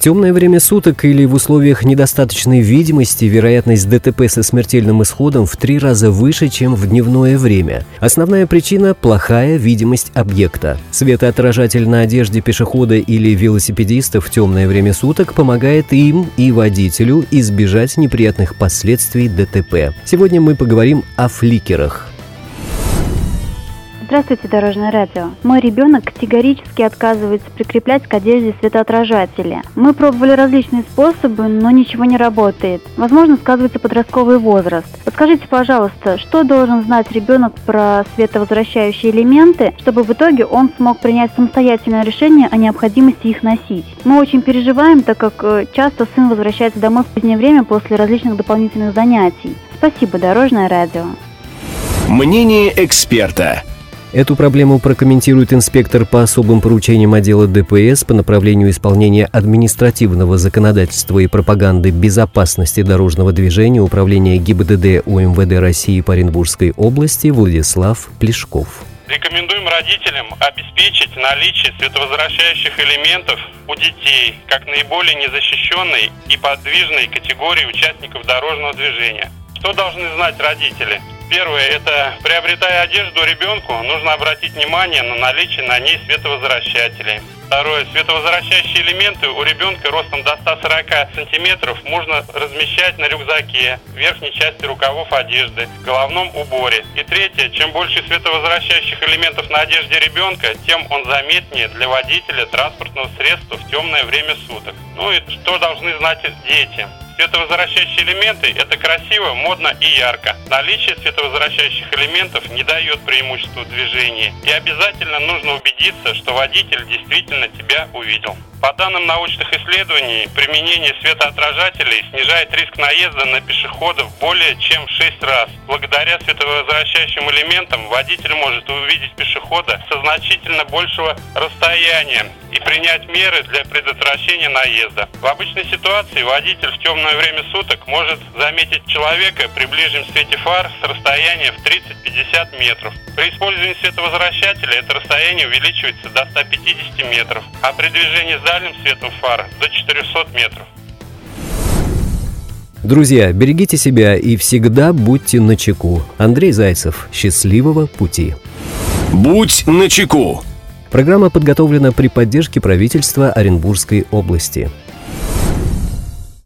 В темное время суток или в условиях недостаточной видимости вероятность ДТП со смертельным исходом в три раза выше, чем в дневное время. Основная причина – плохая видимость объекта. Светоотражатель на одежде пешехода или велосипедиста в темное время суток помогает им и водителю избежать неприятных последствий ДТП. Сегодня мы поговорим о фликерах. Здравствуйте, Дорожное радио. Мой ребенок категорически отказывается прикреплять к одежде светоотражатели. Мы пробовали различные способы, но ничего не работает. Возможно, сказывается подростковый возраст. Подскажите, пожалуйста, что должен знать ребенок про световозвращающие элементы, чтобы в итоге он смог принять самостоятельное решение о необходимости их носить? Мы очень переживаем, так как э, часто сын возвращается домой в позднее время после различных дополнительных занятий. Спасибо, Дорожное радио. Мнение эксперта. Эту проблему прокомментирует инспектор по особым поручениям отдела ДПС по направлению исполнения административного законодательства и пропаганды безопасности дорожного движения Управления ГИБДД УМВД России по Оренбургской области Владислав Плешков. Рекомендуем родителям обеспечить наличие световозвращающих элементов у детей, как наиболее незащищенной и подвижной категории участников дорожного движения. Что должны знать родители? Первое, это приобретая одежду ребенку, нужно обратить внимание на наличие на ней световозвращателей. Второе, световозвращающие элементы у ребенка ростом до 140 сантиметров можно размещать на рюкзаке, верхней части рукавов одежды, головном уборе. И третье, чем больше световозвращающих элементов на одежде ребенка, тем он заметнее для водителя транспортного средства в темное время суток. Ну и что должны знать дети? Световозвращающие элементы – это красиво, модно и ярко. Наличие световозвращающих элементов не дает преимущества движения. И обязательно нужно убедиться, что водитель действительно тебя увидел. По данным научных исследований, применение светоотражателей снижает риск наезда на пешеходов более чем в 6 раз. Благодаря световозвращающим элементам водитель может увидеть пешехода со значительно большего расстояния и принять меры для предотвращения наезда. В обычной ситуации водитель в темное время суток может заметить человека при ближнем свете фар с расстояния в 30-50 метров. При использовании световозвращателя это расстояние увеличивается до 150 метров, а при движении с дальним светом фар до 400 метров. Друзья, берегите себя и всегда будьте начеку. Андрей Зайцев. Счастливого пути. Будь начеку. Программа подготовлена при поддержке правительства Оренбургской области.